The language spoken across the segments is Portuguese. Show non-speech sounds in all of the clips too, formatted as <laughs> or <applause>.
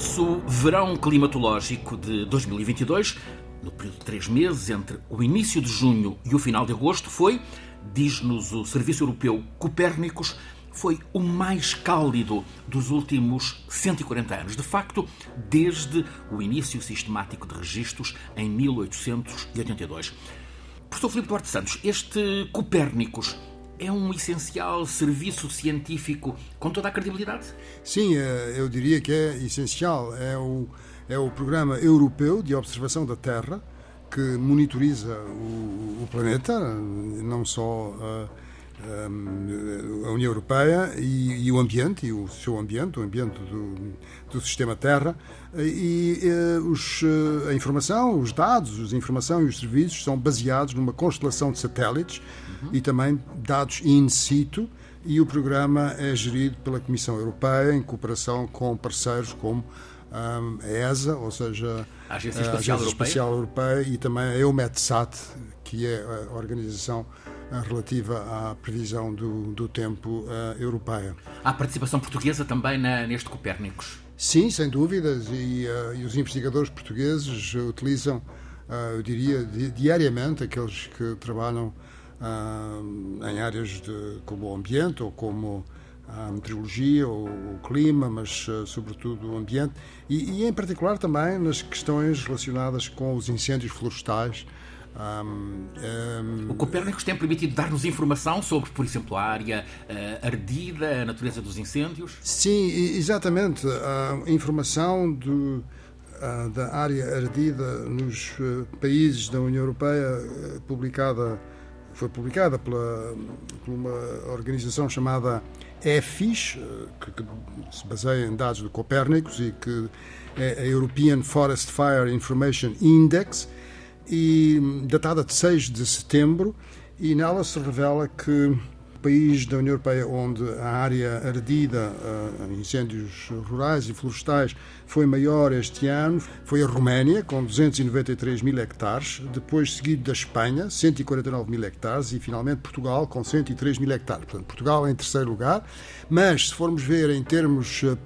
Nosso verão climatológico de 2022, no período de três meses entre o início de junho e o final de agosto, foi, diz-nos o Serviço Europeu Copérnicos, foi o mais cálido dos últimos 140 anos. De facto, desde o início sistemático de registros em 1882. Professor Filipe Duarte Santos, este Copérnicos é um essencial serviço científico com toda a credibilidade? Sim, eh, eu diria que é essencial. É o, é o Programa Europeu de Observação da Terra que monitoriza o, o planeta, não só eh, a, União Europeia e, e, o ambiente, e o seu ambiente, o ambiente do, do sistema Terra, e, e eh, os, a informação, os dados, a informação e os serviços são baseados numa constelação de satélites uhum. e também dados in situ. E o programa é gerido pela Comissão Europeia em cooperação com parceiros como a ESA, ou seja, a Agência Espacial, a Agência Europeia. Espacial Europeia e também a EUMETSAT, que é a organização relativa à previsão do, do tempo uh, europeia. Há participação portuguesa também na, neste Copérnicos? Sim, sem dúvidas, e, uh, e os investigadores portugueses utilizam, uh, eu diria, di diariamente, aqueles que trabalham uh, em áreas de, como o ambiente ou como a meteorologia ou o clima, mas sobretudo o ambiente, e, e, em particular também nas questões relacionadas com os incêndios florestais, um, um... O Copérnicos tem permitido dar-nos informação sobre, por exemplo, a área uh, ardida, a natureza dos incêndios? Sim, exatamente. A informação do, uh, da área ardida nos uh, países da União Europeia, publicada, foi publicada pela, por uma organização chamada EFIS, que, que se baseia em dados do Copérnicos e que é a European Forest Fire Information Index e datada de 6 de setembro, e nela se revela que o país da União Europeia onde a área ardida em uh, incêndios rurais e florestais foi maior este ano foi a Roménia, com 293 mil hectares, depois seguido da Espanha, 149 mil hectares, e finalmente Portugal, com 103 mil hectares. Portanto, Portugal em terceiro lugar, mas se formos ver em termos uh,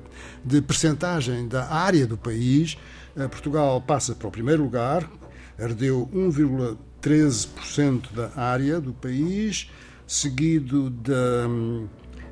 de percentagem da área do país, uh, Portugal passa para o primeiro lugar, ardeu 1,13% da área do país, seguido da,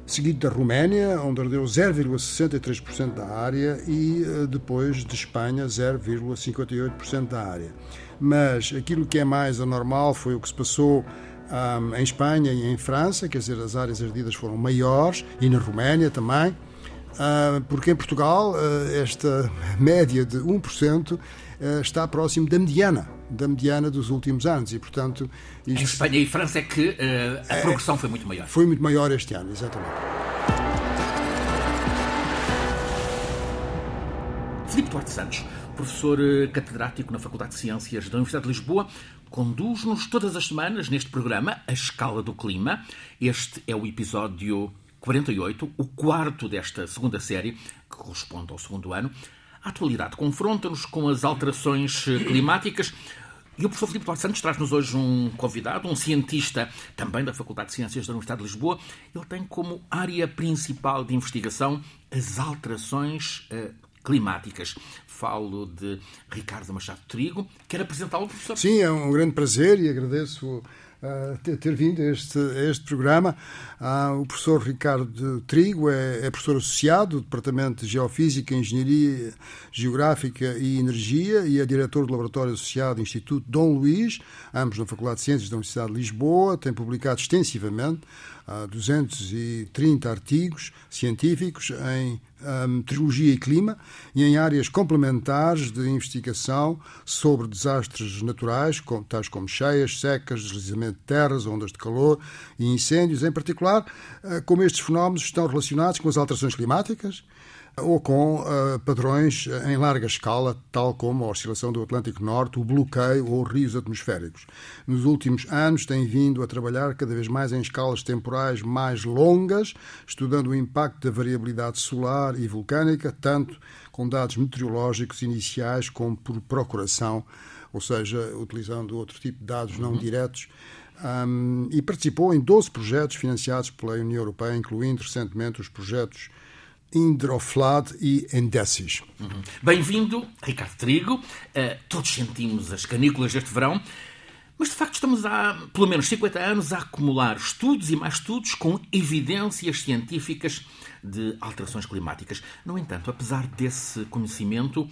seguido da Roménia, onde ardeu 0,63% da área, e eh, depois de Espanha, 0,58% da área. Mas aquilo que é mais anormal foi o que se passou um, em Espanha e em França, quer dizer, as áreas ardidas foram maiores, e na Roménia também, uh, porque em Portugal uh, esta <laughs> média de 1% eh, está próximo da mediana, da mediana dos últimos anos e, portanto... Isto... Em Espanha e França é que uh, a é, progressão foi muito maior. Foi muito maior este ano, exatamente. Filipe Duarte Santos, professor eh, catedrático na Faculdade de Ciências da Universidade de Lisboa, conduz-nos todas as semanas neste programa A Escala do Clima. Este é o episódio 48, o quarto desta segunda série, que corresponde ao segundo ano. A atualidade confronta-nos com as alterações eh, climáticas. E o professor Filipe Duarte Santos traz-nos hoje um convidado, um cientista também da Faculdade de Ciências da Universidade de Lisboa. Ele tem como área principal de investigação as alterações uh, climáticas. Falo de Ricardo Machado Trigo. Quer apresentá-lo, professor? Sim, é um grande prazer e agradeço uh, ter, vindo a este, a este programa. Uh, o professor Ricardo Trigo é, é, professor associado do Departamento de Geofísica, Engenharia Geográfica e Energia e é diretor do Laboratório Associado do Instituto Dom Luís, ambos na Faculdade de Ciências da Universidade de Lisboa. Tem publicado extensivamente uh, 230 artigos científicos em meteorologia e clima e em áreas complementares de investigação sobre desastres naturais, tais como cheias, secas, deslizamento de terras, ondas de calor e incêndios, em particular, eh, como estes fenómenos estão relacionados com as alterações climáticas ou com uh, padrões em larga escala, tal como a oscilação do Atlântico Norte, o bloqueio ou rios atmosféricos. Nos últimos anos tem vindo a trabalhar cada vez mais em escalas temporais mais longas, estudando o impacto da variabilidade solar e vulcânica, tanto com dados meteorológicos iniciais como por procuração, ou seja, utilizando outro tipo de dados não uhum. diretos. Um, e participou em 12 projetos financiados pela União Europeia, incluindo recentemente os projetos Indroflad e Endesis. Uhum. Bem-vindo, Ricardo Trigo. Uh, todos sentimos as canículas deste verão, mas de facto estamos há pelo menos 50 anos a acumular estudos e mais estudos com evidências científicas de alterações climáticas. No entanto, apesar desse conhecimento,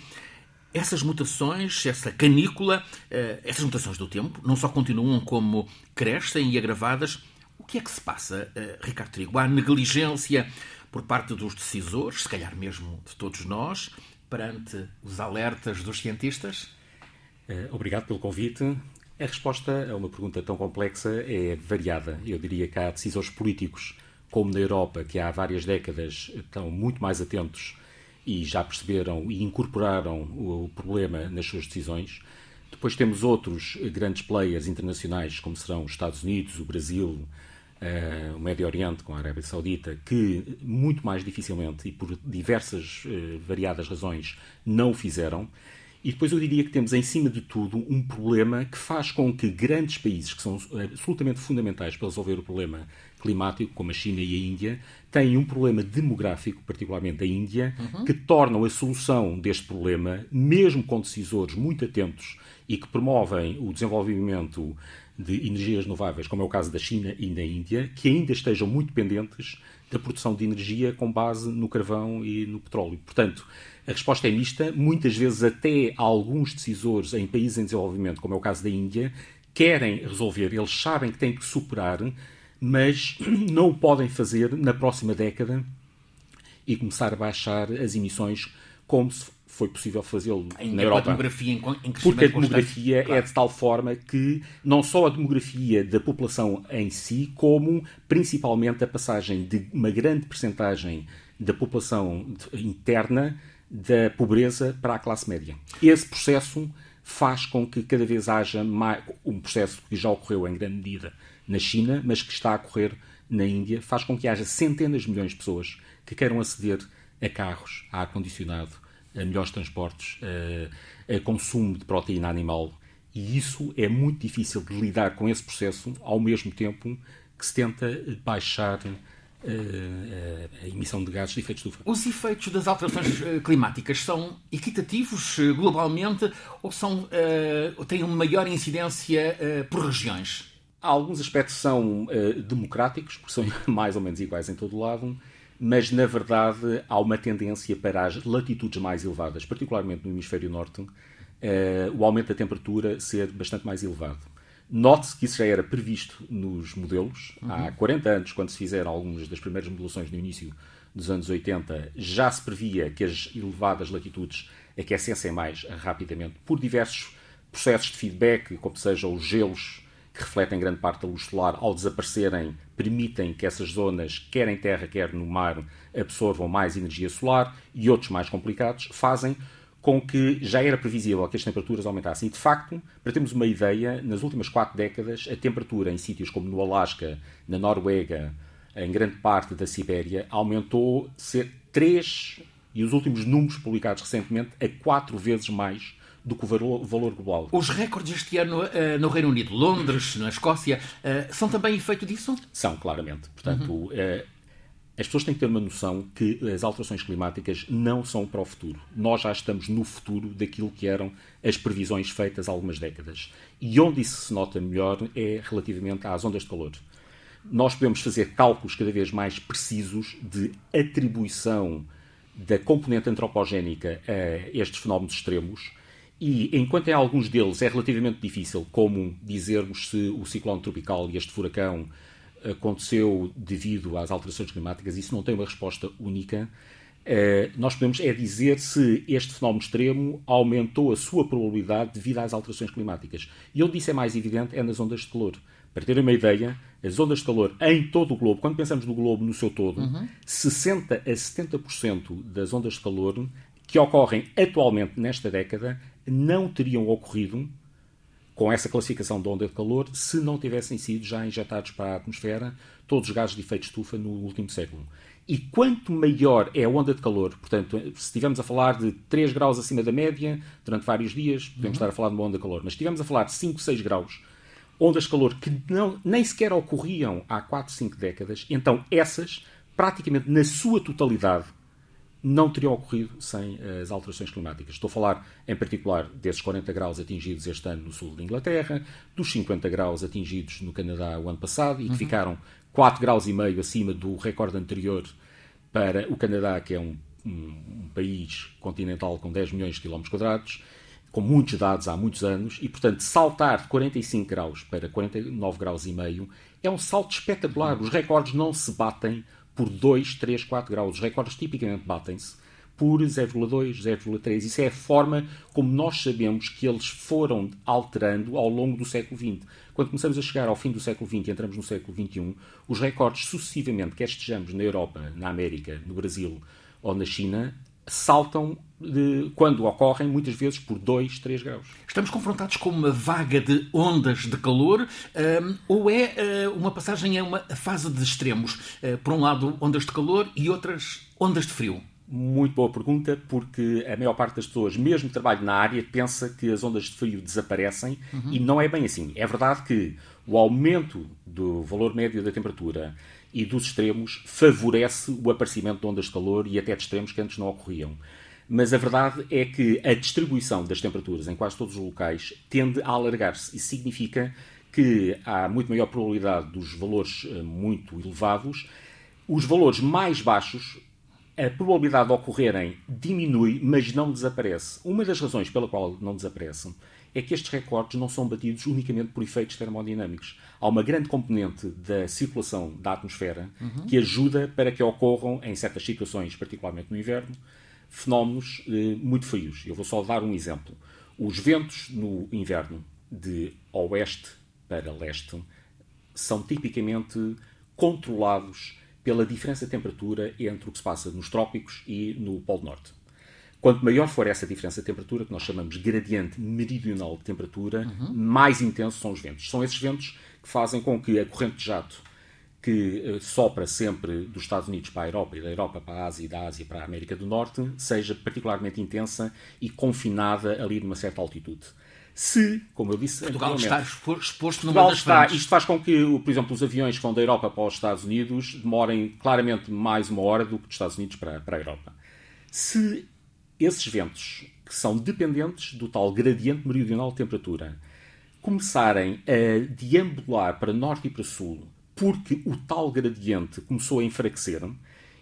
essas mutações, essa canícula, uh, essas mutações do tempo, não só continuam como crescem e agravadas. O que é que se passa, uh, Ricardo Trigo? Há negligência por parte dos decisores, se calhar mesmo de todos nós, perante os alertas dos cientistas? Eh, obrigado pelo convite. A resposta a uma pergunta tão complexa é variada. Eu diria que há decisores políticos, como na Europa, que há várias décadas estão muito mais atentos e já perceberam e incorporaram o problema nas suas decisões. Depois temos outros grandes players internacionais, como serão os Estados Unidos, o Brasil, o Médio Oriente com a Arábia Saudita, que muito mais dificilmente e por diversas uh, variadas razões não o fizeram. E depois eu diria que temos, em cima de tudo, um problema que faz com que grandes países, que são absolutamente fundamentais para resolver o problema climático, como a China e a Índia, tenham um problema demográfico, particularmente a Índia, uhum. que tornam a solução deste problema, mesmo com decisores muito atentos e que promovem o desenvolvimento de energias renováveis, como é o caso da China e da Índia, que ainda estejam muito dependentes da produção de energia com base no carvão e no petróleo. Portanto, a resposta é mista. Muitas vezes, até alguns decisores em países em desenvolvimento, como é o caso da Índia, querem resolver, eles sabem que têm que superar, mas <clears throat> não o podem fazer na próxima década e começar a baixar as emissões como se foi possível fazê-lo na Europa. A demografia em, em Porque a demografia claro. é de tal forma que não só a demografia da população em si, como principalmente a passagem de uma grande percentagem da população interna da pobreza para a classe média. Esse processo faz com que cada vez haja mais, um processo que já ocorreu em grande medida na China, mas que está a ocorrer na Índia, faz com que haja centenas de milhões de pessoas que queiram aceder a carros, a ar-condicionado, a melhores transportes, a, a consumo de proteína animal. E isso é muito difícil de lidar com esse processo ao mesmo tempo que se tenta baixar a emissão de gases de efeito de estufa. Os efeitos das alterações eh, climáticas são equitativos eh, globalmente ou são, uh, têm uma maior incidência uh, por regiões? Alguns aspectos são uh, democráticos, porque são <laughs> mais ou menos iguais em todo o lado mas na verdade há uma tendência para as latitudes mais elevadas, particularmente no hemisfério norte, uh, o aumento da temperatura ser bastante mais elevado. Note-se que isso já era previsto nos modelos. Uhum. Há 40 anos, quando se fizeram algumas das primeiras modelações no início dos anos 80, já se previa que as elevadas latitudes aquecessem mais rapidamente por diversos processos de feedback, como sejam os gelos que refletem grande parte da luz solar, ao desaparecerem, permitem que essas zonas, quer em terra, quer no mar, absorvam mais energia solar e outros mais complicados, fazem com que já era previsível que as temperaturas aumentassem. E, de facto, para termos uma ideia, nas últimas quatro décadas, a temperatura em sítios como no Alasca, na Noruega, em grande parte da Sibéria, aumentou ser três, e os últimos números publicados recentemente, a quatro vezes mais do que o valor, global. Os recordes este ano uh, no Reino Unido, Londres, na Escócia, uh, são também efeito disso? São, claramente. Portanto, uhum. uh, as pessoas têm que ter uma noção que as alterações climáticas não são para o futuro. Nós já estamos no futuro daquilo que eram as previsões feitas há algumas décadas. E onde isso se nota melhor é relativamente às ondas de calor. Nós podemos fazer cálculos cada vez mais precisos de atribuição da componente antropogénica a estes fenómenos extremos e enquanto em alguns deles é relativamente difícil, como dizermos se o ciclone tropical e este furacão aconteceu devido às alterações climáticas, isso não tem uma resposta única. Uh, nós podemos é dizer se este fenómeno extremo aumentou a sua probabilidade devido às alterações climáticas. E onde isso é mais evidente é nas ondas de calor. Para terem uma ideia, as ondas de calor em todo o globo, quando pensamos no globo no seu todo, uhum. 60 a 70% das ondas de calor que ocorrem atualmente nesta década não teriam ocorrido com essa classificação de onda de calor se não tivessem sido já injetados para a atmosfera todos os gases de efeito de estufa no último século. E quanto maior é a onda de calor, portanto, se estivermos a falar de 3 graus acima da média durante vários dias, podemos uhum. estar a falar de uma onda de calor, mas se estivermos a falar de 5, 6 graus, ondas de calor que não, nem sequer ocorriam há 4, 5 décadas, então essas, praticamente na sua totalidade, não teriam ocorrido sem as alterações climáticas. Estou a falar, em particular, desses 40 graus atingidos este ano no sul da Inglaterra, dos 50 graus atingidos no Canadá o ano passado e que uhum. ficaram 4 graus e meio acima do recorde anterior para o Canadá, que é um, um, um país continental com 10 milhões de quilómetros quadrados, com muitos dados há muitos anos, e portanto saltar de 45 graus para 49 graus e meio é um salto espetacular. Os recordes não se batem por 2, 3, 4 graus. Os recordes tipicamente batem-se por 0,2, 0,3. Isso é a forma como nós sabemos que eles foram alterando ao longo do século XX. Quando começamos a chegar ao fim do século XX e entramos no século XXI, os recordes sucessivamente, quer estejamos na Europa, na América, no Brasil ou na China, saltam de, quando ocorrem, muitas vezes por 2, 3 graus. Estamos confrontados com uma vaga de ondas de calor um, ou é uh, uma passagem a uma fase de extremos? Uh, por um lado, ondas de calor e outras ondas de frio? Muito boa pergunta, porque a maior parte das pessoas, mesmo que trabalhe na área, pensa que as ondas de frio desaparecem uhum. e não é bem assim. É verdade que o aumento do valor médio da temperatura e dos extremos favorece o aparecimento de ondas de calor e até de extremos que antes não ocorriam. Mas a verdade é que a distribuição das temperaturas em quase todos os locais tende a alargar-se. Isso significa que há muito maior probabilidade dos valores eh, muito elevados. Os valores mais baixos, a probabilidade de ocorrerem diminui, mas não desaparece. Uma das razões pela qual não desaparecem é que estes recordes não são batidos unicamente por efeitos termodinâmicos. Há uma grande componente da circulação da atmosfera uhum. que ajuda para que ocorram, em certas situações, particularmente no inverno, fenómenos eh, muito frios. Eu vou só dar um exemplo. Os ventos no inverno de oeste para leste são tipicamente controlados pela diferença de temperatura entre o que se passa nos trópicos e no Polo Norte. Quanto maior for essa diferença de temperatura, que nós chamamos gradiente meridional de temperatura, uhum. mais intensos são os ventos. São esses ventos que fazem com que a corrente de jato que uh, sopra sempre dos Estados Unidos para a Europa e da Europa para a Ásia e da Ásia para a América do Norte seja particularmente intensa e confinada ali numa certa altitude. Se, como eu disse, Portugal está exposto numa das está, Isto faz com que, por exemplo, os aviões que vão da Europa para os Estados Unidos demorem claramente mais uma hora do que dos Estados Unidos para, para a Europa. Se esses ventos, que são dependentes do tal gradiente meridional de temperatura, começarem a deambular para norte e para sul, porque o tal gradiente começou a enfraquecer,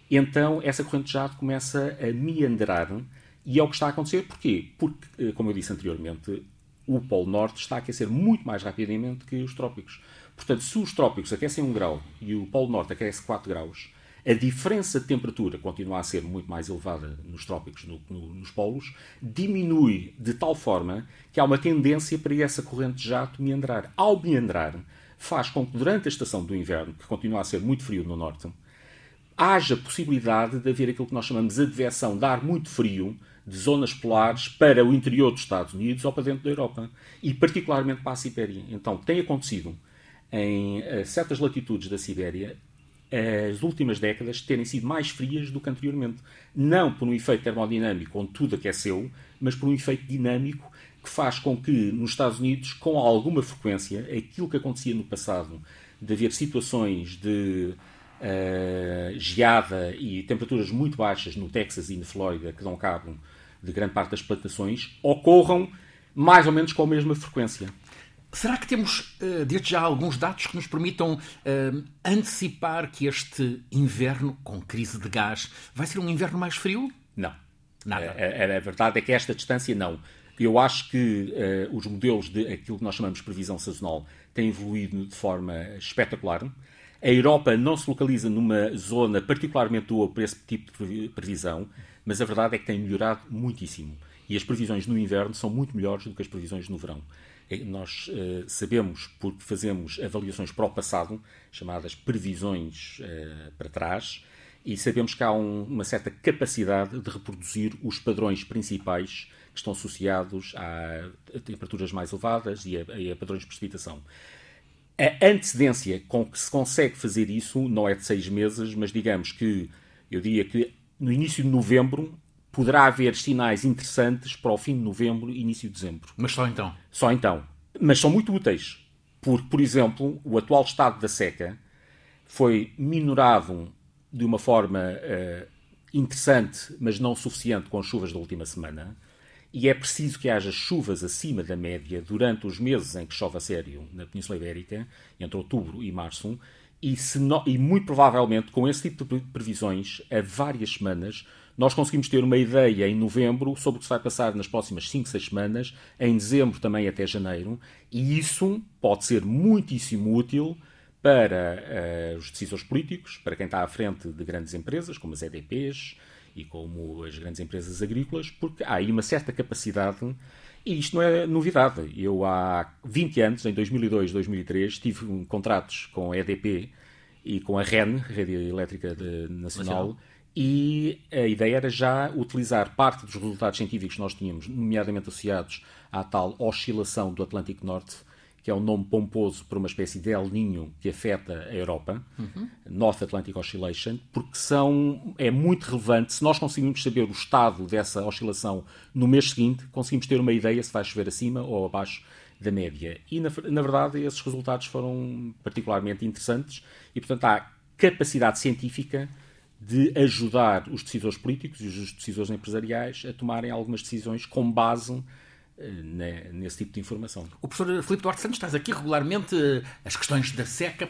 então essa corrente de jato começa a meandrar e é o que está a acontecer. Porquê? Porque, eh, como eu disse anteriormente, o Polo Norte está a aquecer muito mais rapidamente que os trópicos. Portanto, se os trópicos aquecem 1 grau e o Polo Norte aquece 4 graus, a diferença de temperatura continua a ser muito mais elevada nos trópicos que no, nos polos, diminui de tal forma que há uma tendência para essa corrente de jato meandrar. Ao meandrar, faz com que durante a estação do inverno, que continua a ser muito frio no norte, haja possibilidade de haver aquilo que nós chamamos de adversão de ar muito frio de zonas polares para o interior dos Estados Unidos ou para dentro da Europa e particularmente para a Sibéria. Então tem acontecido em uh, certas latitudes da Sibéria as últimas décadas terem sido mais frias do que anteriormente. Não por um efeito termodinâmico onde tudo aqueceu, mas por um efeito dinâmico que faz com que nos Estados Unidos, com alguma frequência, aquilo que acontecia no passado, de haver situações de uh, geada e temperaturas muito baixas no Texas e na Flórida, que dão cabo de grande parte das plantações, ocorram mais ou menos com a mesma frequência. Será que temos, uh, desde já, alguns dados que nos permitam uh, antecipar que este inverno, com crise de gás, vai ser um inverno mais frio? Não. Nada. A, a, a verdade é que esta distância não. Eu acho que uh, os modelos de aquilo que nós chamamos de previsão sazonal têm evoluído de forma espetacular. A Europa não se localiza numa zona particularmente boa para esse tipo de previsão, mas a verdade é que tem melhorado muitíssimo. E as previsões no inverno são muito melhores do que as previsões no verão. É, nós uh, sabemos, porque fazemos avaliações para o passado, chamadas previsões uh, para trás, e sabemos que há um, uma certa capacidade de reproduzir os padrões principais que estão associados a, a temperaturas mais elevadas e a, a, padrões de precipitação. A antecedência com que se consegue fazer isso não é de seis meses, mas digamos que eu diria que no início de novembro poderá haver sinais interessantes para o fim de novembro e início de dezembro. Mas só então? Só então. Mas são muito úteis. Porque, por exemplo, o atual estado da seca foi minorado de uma forma uh, interessante, mas não suficiente com as chuvas da última semana. E é preciso que haja chuvas acima da média durante os meses em que chove a sério na Península Ibérica, entre outubro e março, e, no... e muito provavelmente, com esse tipo de previsões, a várias semanas, nós conseguimos ter uma ideia em novembro sobre o que se vai passar nas próximas 5, 6 semanas, em dezembro também até janeiro, e isso pode ser muitíssimo útil para uh, os decisores políticos, para quem está à frente de grandes empresas, como as EDPs e como as grandes empresas agrícolas, porque há aí uma certa capacidade, e isto não é novidade. Eu há 20 anos, em 2002, 2003, tive um, contratos com a EDP e com a REN, Rede Elétrica de, Nacional, e a ideia era já utilizar parte dos resultados científicos que nós tínhamos, nomeadamente associados à tal oscilação do Atlântico Norte, que é um nome pomposo para uma espécie de El Ninho que afeta a Europa, uhum. North Atlantic Oscillation, porque são, é muito relevante. Se nós conseguimos saber o estado dessa oscilação no mês seguinte, conseguimos ter uma ideia se vai chover acima ou abaixo da média. E, na, na verdade, esses resultados foram particularmente interessantes e, portanto, há capacidade científica de ajudar os decisores políticos e os decisores empresariais a tomarem algumas decisões com base nesse tipo de informação. O professor Filipe Duarte Santos traz aqui regularmente eh, as questões da seca.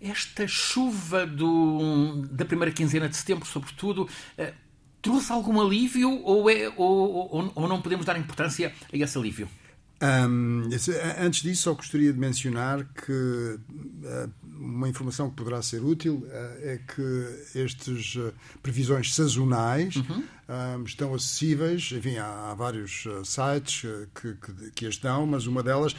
Esta chuva do, da primeira quinzena de setembro, sobretudo, eh, trouxe algum alívio ou, é, ou, ou, ou não podemos dar importância a esse alívio? Um, antes disso, só gostaria de mencionar que uma informação que poderá ser útil uh, é que estas uh, previsões sazonais uhum. um, estão acessíveis. Enfim, há, vários sites que, que, que, as dão, mas uma delas,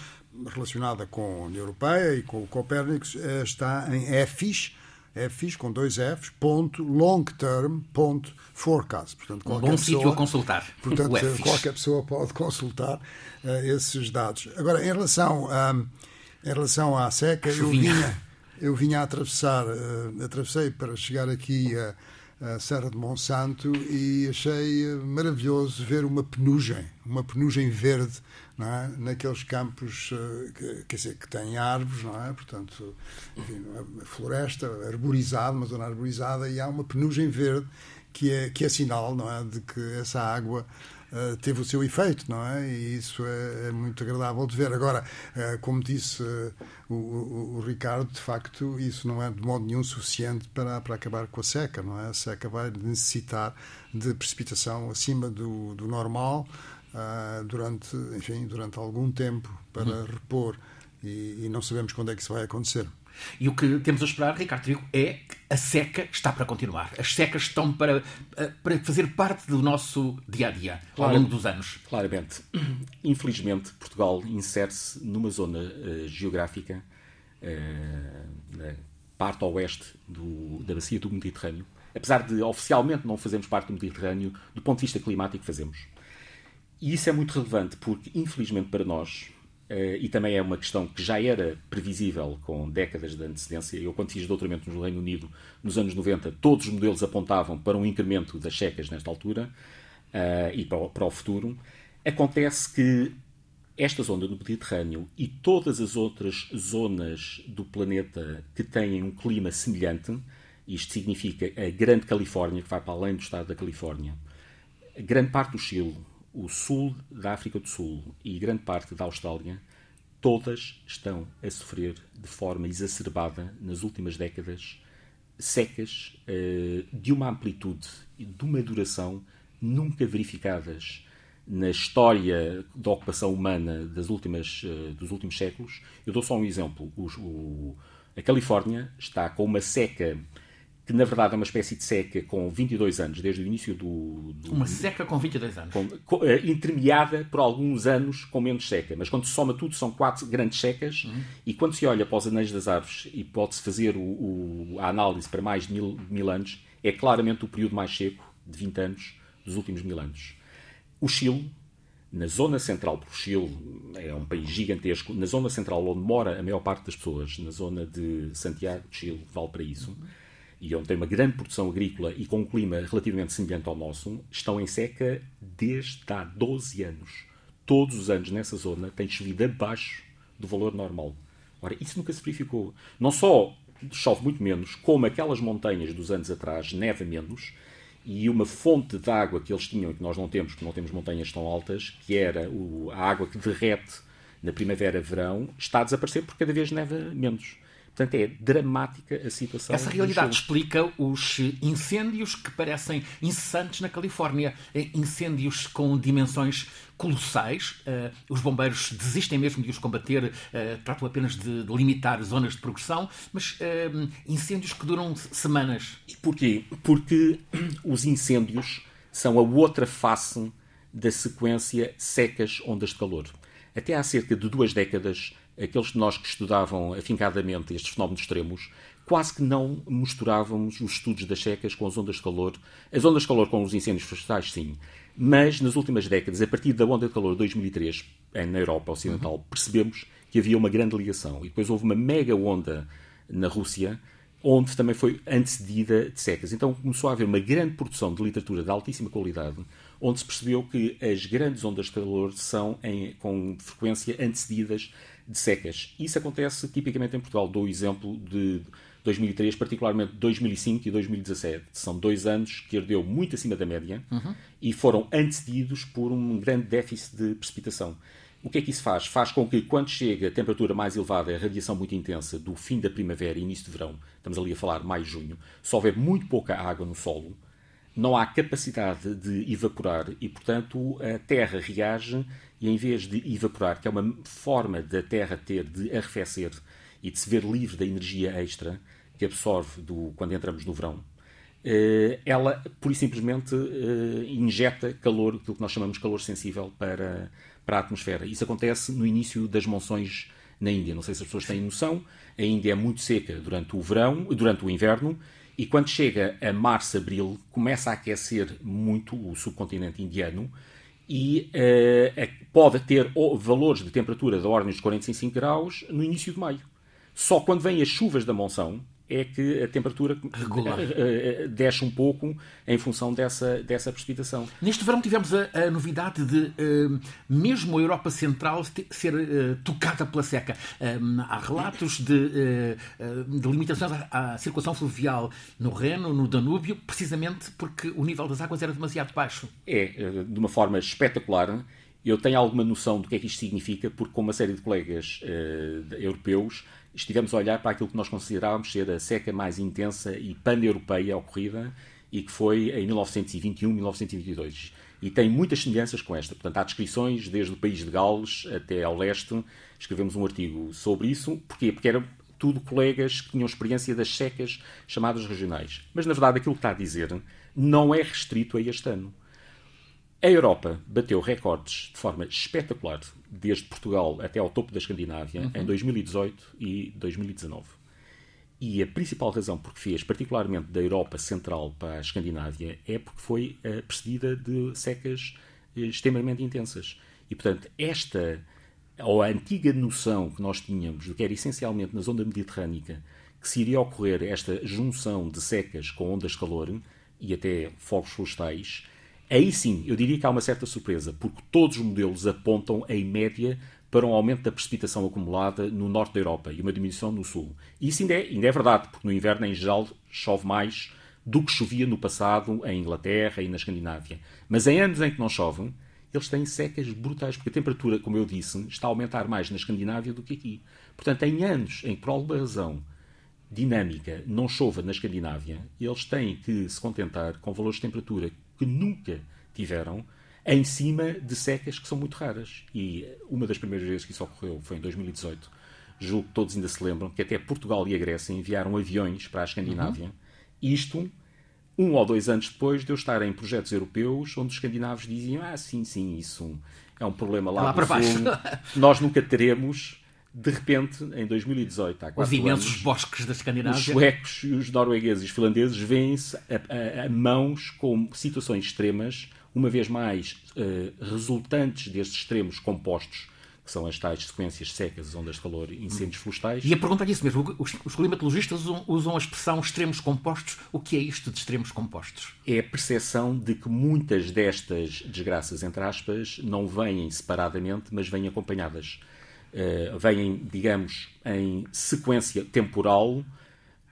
relacionada com a União Europeia e com o Copérnicos, está em EFIS, EFIS com dois Fs, ponto, long term, ponto, forecast. Portanto, um bom sítio a consultar. Portanto, qualquer pessoa pode consultar uh, esses dados. Agora, em relação, um, em relação à seca, eu vinha, eu vinha a atravessar, uh, atravessei para chegar aqui a, a Serra de Monsanto e achei maravilhoso ver uma penugem, uma penugem verde é? naqueles campos uh, que, quer dizer, que têm árvores, não é? Portanto, enfim, floresta arborizada, uma zona arborizada, e há uma penugem verde que é, que é sinal não é? de que essa água Uh, teve o seu efeito, não é? E isso é, é muito agradável de ver. Agora, uh, como disse uh, o, o, o, Ricardo, de facto, isso não é de modo nenhum suficiente para, para acabar com a seca, não é? A seca vai necessitar de precipitação acima do, do normal durante, enfim, durante algum tempo para uhum. repor e, e não sabemos quando é que isso vai acontecer. E o que temos a esperar, Ricardo Trigo, é que a seca está para continuar. As secas estão para, eh, para fazer parte do nosso dia a dia ao longo dos anos. Claramente. Infelizmente, Portugal insere-se numa zona uh, geográfica, uh, na parte oeste do, da bacia do Mediterrâneo. Apesar de oficialmente não fazermos parte do Mediterrâneo, do ponto de vista climático, fazemos. E isso é muito relevante porque, infelizmente para nós, e também é uma questão que já era previsível com décadas de antecedência. Eu, quando fiz doutoramento no Reino Unido, nos anos 90, todos os modelos apontavam para um incremento das secas nesta altura uh, e para o, para o, futuro. Acontece que esta zona do Mediterrâneo e todas as outras zonas do planeta que têm um clima semelhante, isto significa a Grande Califórnia, que vai para além do estado da Califórnia, grande parte do Chile, o sul da África do Sul e grande parte da Austrália, todas estão a sofrer de forma exacerbada nas últimas décadas secas uh, de uma amplitude e de uma duração nunca verificadas na história da ocupação humana das últimas, uh, dos últimos séculos. Eu dou só um exemplo. O, a Califórnia está com uma seca que na verdade é uma espécie de seca com 22 anos, desde o início do. do uma seca com 22 anos. Com, com, uh, intermeada por alguns anos com menos seca, mas quando se soma tudo são quatro grandes secas uhum. e quando se olha para os anéis das árvores e pode-se fazer o, o, a análise para mais de mil, mil anos, é claramente o período mais seco de 20 anos dos últimos mil anos. O Chile, na zona central, porque o Chile é um país gigantesco, na zona central onde mora a maior parte das pessoas, na zona de Santiago, Chile, Valparaíso. Uhum e onde tem uma grande produção agrícola e com um clima relativamente semelhante ao nosso, estão em seca desde há 12 anos. Todos os anos nessa zona tem chovido abaixo do valor normal. Ora, isso nunca se verificou. Não só chove muito menos, como aquelas montanhas dos anos atrás neva menos, e uma fonte de água que eles tinham e que nós não temos, porque não temos montanhas tão altas, que era o, a água que derrete na primavera-verão, está a desaparecer porque cada vez neva menos. Portanto, é dramática a situação. Essa realidade explica os incêndios que parecem incessantes na Califórnia. É incêndios com dimensões colossais. Uh, os bombeiros desistem mesmo de os combater, uh, tratam apenas de, de, limitar zonas de progressão, mas uh, incêndios que duram semanas. E porquê? Porque <clears throat> os incêndios são a outra face da sequência secas ondas de calor. Até há cerca de duas décadas, aqueles de nós que estudavam afincadamente estes fenómenos extremos, quase que não misturávamos os estudos das secas com as ondas de calor. As ondas de calor com os incêndios florestais, sim. Mas nas últimas décadas, a partir da onda de calor de 2003, na Europa Ocidental, uhum. percebemos que havia uma grande ligação. E depois houve uma mega onda na Rússia, onde também foi antecedida de secas. Então começou a haver uma grande produção de literatura de altíssima qualidade, onde se percebeu que as grandes ondas de calor são em, com frequência antecedidas de secas. Isso acontece tipicamente em Portugal. Dou o exemplo de 2003, particularmente 2005 e 2017. São dois anos que ardeu muito acima da média uhum. e foram antecedidos por um grande déficit de precipitação. O que é que isso faz? Faz com que, quando chega a temperatura mais elevada, a radiação muito intensa do fim da primavera e início de verão, estamos ali a falar maio, junho, se houver muito pouca água no solo, não há capacidade de evaporar e, portanto, a Terra reage e, em vez de evaporar, que é uma forma da Terra ter de arrefecer e de se ver livre da energia extra que absorve do, quando entramos no verão, eh, ela, pura e simplesmente, eh, injeta calor, aquilo que nós chamamos de calor sensível, para, para a atmosfera. Isso acontece no início das monções na Índia. Não sei se as pessoas têm noção. A Índia é muito seca durante o verão, durante o inverno, e quando chega a março, abril, começa a aquecer muito o subcontinente indiano e uh, pode ter valores de temperatura da ordem dos 45 graus no início de maio. Só quando vêm as chuvas da monção é que a temperatura Regular. Eh, eh, desce um pouco em função dessa, dessa precipitação. Neste verão tivemos a, a novidade de uh, mesmo a Europa Central ser uh, tocada pela seca. Um, há relatos de, uh, de limitações à, à, circulação fluvial no Reno, no Danúbio, precisamente porque o nível das águas era demasiado baixo. É, de uma forma espetacular. Eu tenho alguma noção do que é que isto significa, porque com uma série de colegas europeus estivemos a olhar para aquilo que nós considerávamos ser a seca mais intensa e pan-europeia ocorrida e que foi em 1921, 1922. E tem muitas semelhanças com esta. Portanto, há descrições desde o país de Gales até ao leste. Escrevemos um artigo sobre isso. Porquê? Porque eram tudo colegas que tinham experiência das secas chamadas regionais. Mas, na verdade, aquilo que está a dizer não é restrito a este ano. A Europa bateu recordes de forma espetacular, desde Portugal até ao topo da Escandinávia, uhum. em 2018 e 2019. E a principal razão por que fez, particularmente da Europa Central para a Escandinávia, é porque foi uh, precedida de secas uh, extremamente intensas. E, portanto, esta, ou a antiga noção que nós tínhamos de que era essencialmente na zona mediterrânica que se iria ocorrer esta junção de secas com ondas de calor e até fogos florestais, Aí sim, eu diria que há uma certa surpresa, porque todos os modelos apontam, em média, para um aumento da precipitação acumulada no norte da Europa e uma diminuição no sul. E isso ainda é, ainda é verdade, porque no inverno, em geral, chove mais do que chovia no passado em Inglaterra e na Escandinávia. Mas em anos em que não chove, eles têm secas brutais, porque a temperatura, como eu disse, está a aumentar mais na Escandinávia do que aqui. Portanto, em anos em que, por alguma razão dinâmica, não chova na Escandinávia, eles têm que se contentar com valores de temperatura que nunca tiveram em cima de secas que são muito raras. E uma das primeiras vezes que isso ocorreu foi em 2018. Julgo que todos ainda se lembram que até Portugal e a Grécia enviaram aviões para a Escandinávia. Uhum. Isto um ou dois anos depois de eu estar em projetos europeus onde os escandinavos diziam ah, sim, sim, isso é um problema lá, lá para baixo. Nós nunca teremos de repente, em 2018, há quatro Os imensos anos, bosques da Escandinávia. Os suecos, os noruegueses e os finlandeses vêm-se a, a, a, mãos com situações extremas, uma vez mais uh, resultantes destes extremos compostos, que são as tais sequências secas, ondas de calor e incêndios florestais. E a pergunta é isso mesmo. Os, os climatologistas usam, usam a expressão extremos compostos. O que é isto de extremos compostos? É a percepção de que muitas destas desgraças, entre aspas, não vêm separadamente, mas vêm acompanhadas uh, vêm, digamos, em sequência temporal.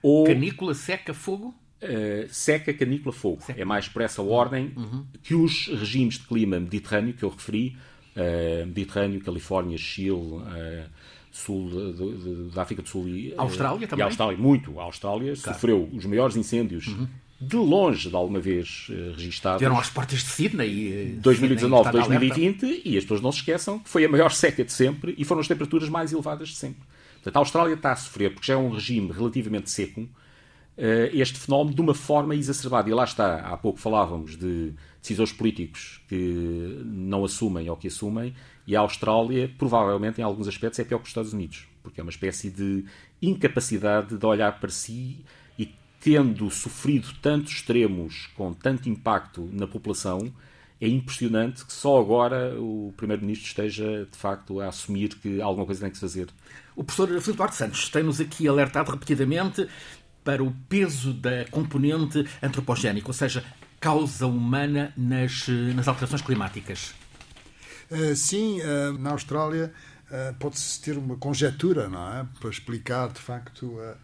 Ou... Canícula, seca, fogo? Uh, seca, canícula, fogo. Seca. É mais por essa ordem uhum. que os regimes de clima mediterrâneo que eu referi, uh, Mediterrâneo, Califórnia, Chile, uh, sul da África do Sul e Austrália também. E Austrália, muito. A Austrália claro. sofreu os maiores incêndios uhum. De longe de alguma vez registados. Vieram às portas de Sydney. 2019, 2020 e as pessoas não se esqueçam que foi a maior seca de sempre e foram as temperaturas mais elevadas de sempre. Portanto, a Austrália está a sofrer porque já é um regime relativamente seco eh, este fenómeno de uma forma exacerbada. E lá está, há pouco falávamos de decisores políticos que não assumem ou que assumem, e a Austrália, provavelmente, em alguns aspectos, é pior que os Estados Unidos, porque é uma espécie de incapacidade de olhar para si tendo sofrido tantos extremos com tanto impacto na população, é impressionante que só agora o Primeiro-Ministro esteja, de facto, a assumir que alguma coisa tem que se fazer. O professor Filipe Duarte Santos tem-nos aqui alertado repetidamente para o peso da componente antropogénica, ou seja, causa humana nas, nas alterações climáticas? Uh, sim, uh, na Austrália uh, pode-se ter uma conjetura, não é? Para explicar, de facto, a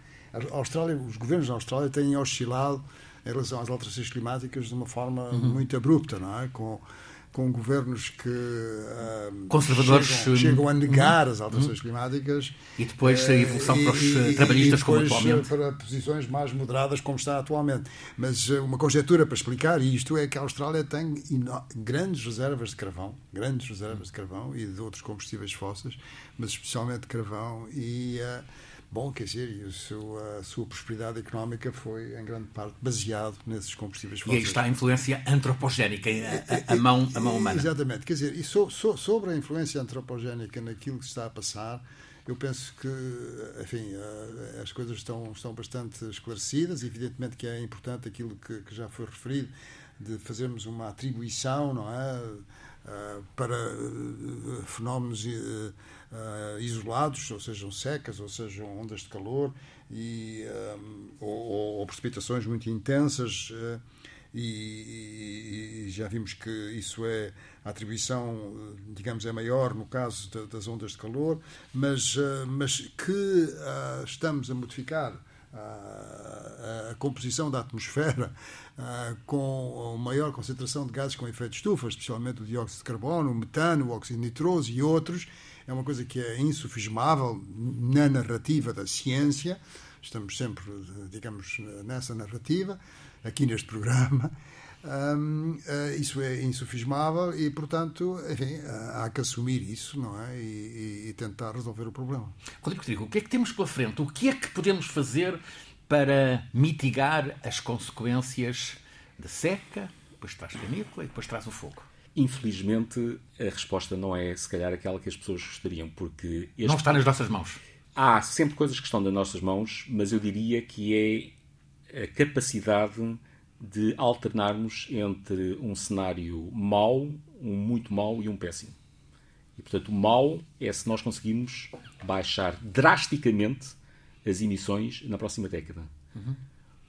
Austrália, os governos da Austrália têm oscilado em relação às alterações climáticas de uma forma uhum. muito abrupta, não é? Com, com governos que uh, conservadores chegam, chegam, a negar uhum. as alterações uhum. climáticas e depois a evolução para os e, trabalhistas e como atualmente para posições mais moderadas como está atualmente mas uma conjetura para explicar isto é que a Austrália tem grandes reservas de carvão grandes reservas de carvão e de outros combustíveis fósseis mas especialmente de carvão e uh, Bom, quer dizer, e a sua prosperidade económica foi, em grande parte, baseado nesses combustíveis fósseis. E aí está a influência antropogénica, a, a, a mão, a mão humana. Exatamente. Quer dizer, e so, so, sobre a influência antropogénica naquilo que está a passar, eu penso que, enfim, eh, as coisas estão, estão bastante esclarecidas. Evidentemente que é importante aquilo que, que já foi referido, de fazermos uma atribuição, não é? Eh, para eh, fenómenos uh, isolados, ou sejam secas, ou sejam ondas de calor, e, um, ou, ou, precipitações muito intensas. Uh, e, e, já vimos que isso é a atribuição, digamos, é maior no caso de, das ondas de calor, mas, uh, mas que estamos a modificar a, composição da atmosfera com maior concentração de gases com efeito de estufa, especialmente o dióxido de carbono, o metano, o óxido nitroso e outros, é uma coisa que é insufismável na narrativa da ciência. Estamos sempre, digamos, nessa narrativa, aqui neste programa. Um, eh, isso é insufismável e, portanto, enfim, há que assumir isso não é? E, e, tentar resolver o problema. Rodrigo, o que é que temos pela frente? O que é que podemos fazer para mitigar as consequências da seca, depois traz canícula e depois traz o fogo? Infelizmente, a resposta não é, se calhar, aquela que as pessoas gostariam, porque... Este... Não está nas nossas mãos. Há sempre coisas que estão nas nossas mãos, mas eu diria que é a capacidade de alternarmos entre um cenário mau, um muito mau e um péssimo. E, portanto, o mau é se nós conseguimos baixar drasticamente as emissões na próxima década. Uhum.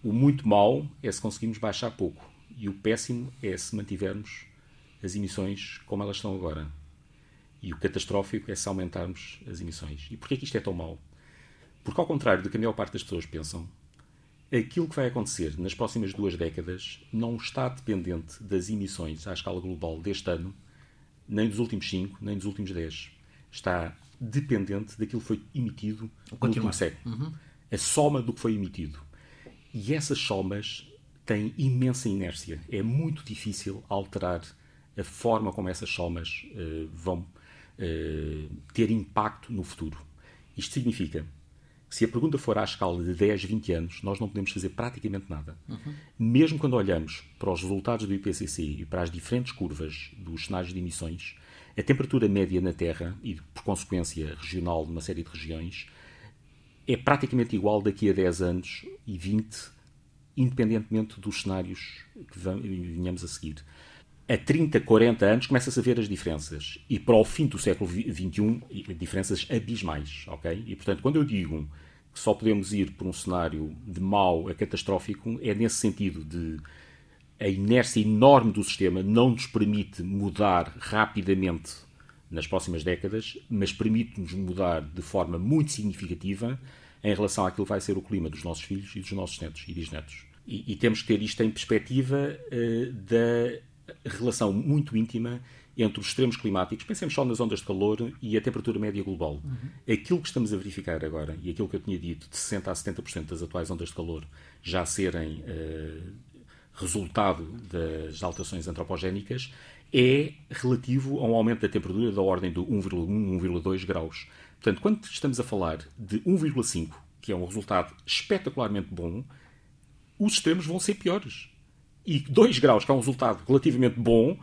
O muito mau é se conseguimos baixar pouco. E o péssimo é se mantivermos as emissões como elas estão agora. E o catastrófico é se aumentarmos as emissões. E porquê que isto é tão mau? Porque, ao contrário do que a maior parte das pessoas pensam, aquilo que vai acontecer nas próximas duas décadas não está dependente das emissões à escala global deste ano, nem dos últimos cinco, nem dos últimos dez. Está dependente daquilo que foi emitido no último século. Uhum. A soma do que foi emitido. E essas somas têm imensa inércia. É muito difícil alterar a forma como essas somas uh, vão uh, ter impacto no futuro. Isto significa que se a pergunta for à escala de 10, 20 anos, nós não podemos fazer praticamente nada. Uhum. Mesmo quando olhamos para os resultados do IPCC e para as diferentes curvas dos cenários de emissões, a temperatura média na Terra, e por consequência regional numa série de regiões, é praticamente igual daqui a 10 anos e 20, independentemente dos cenários que venhamos a seguir a 30, 40 anos começa-se a ver as diferenças. E para o fim do século XXI, diferenças abismais, ok? E, portanto, quando eu digo que só podemos ir por um cenário de mau a catastrófico, é nesse sentido de a inércia enorme do sistema não nos permite mudar rapidamente nas próximas décadas, mas permite-nos mudar de forma muito significativa em relação àquilo que vai ser o clima dos nossos filhos e dos nossos netos e bisnetos. E, e temos que ter isto em perspectiva uh, da relação muito íntima entre os extremos climáticos, pensemos só nas ondas de calor e a temperatura média global. Uhum. Aquilo que estamos a verificar agora, e aquilo que eu tinha dito, de 60% a 70% das atuais ondas de calor já serem uh, resultado das alterações antropogénicas, é relativo a um aumento da temperatura da ordem de 1,1, 1,2 graus. Portanto, quando estamos a falar de 1,5, que é um resultado espetacularmente bom, os extremos vão ser piores. E 2 graus, que é um resultado relativamente bom,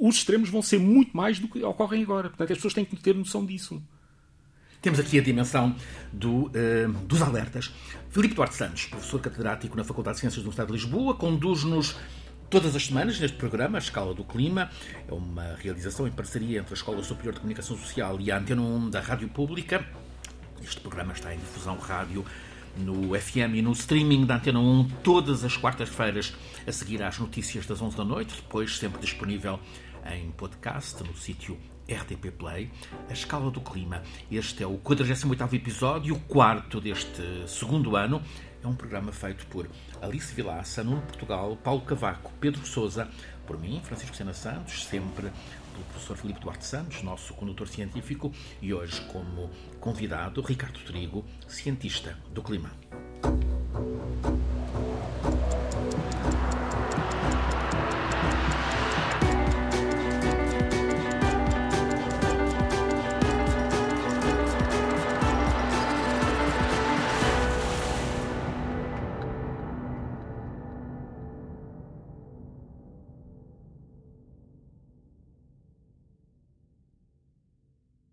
os extremos vão ser muito mais do que ocorrem agora. Portanto, as pessoas têm que ter noção disso. Temos aqui a dimensão do, uh, dos alertas. Filipe Duarte Santos, professor catedrático na Faculdade de Ciências do Estado de Lisboa, conduz-nos todas as semanas neste programa, a Escala do Clima. É uma realização em parceria entre a Escola Superior de Comunicação Social e a Antena 1 da Rádio Pública. Este programa está em difusão rádio no FM e no streaming da Antena 1 todas as quartas-feiras a seguir às notícias das 11 da noite, depois sempre disponível em podcast no sítio RTP Play, A Escala do Clima. Este é o 48º episódio, o quarto deste segundo ano. É um programa feito por Alice Vilaça, Nuno Portugal, Paulo Cavaco, Pedro Sousa, por mim, Francisco Sena Santos, sempre professor Filipe Duarte Santos, nosso condutor científico, e hoje como convidado Ricardo Trigo, cientista do clima.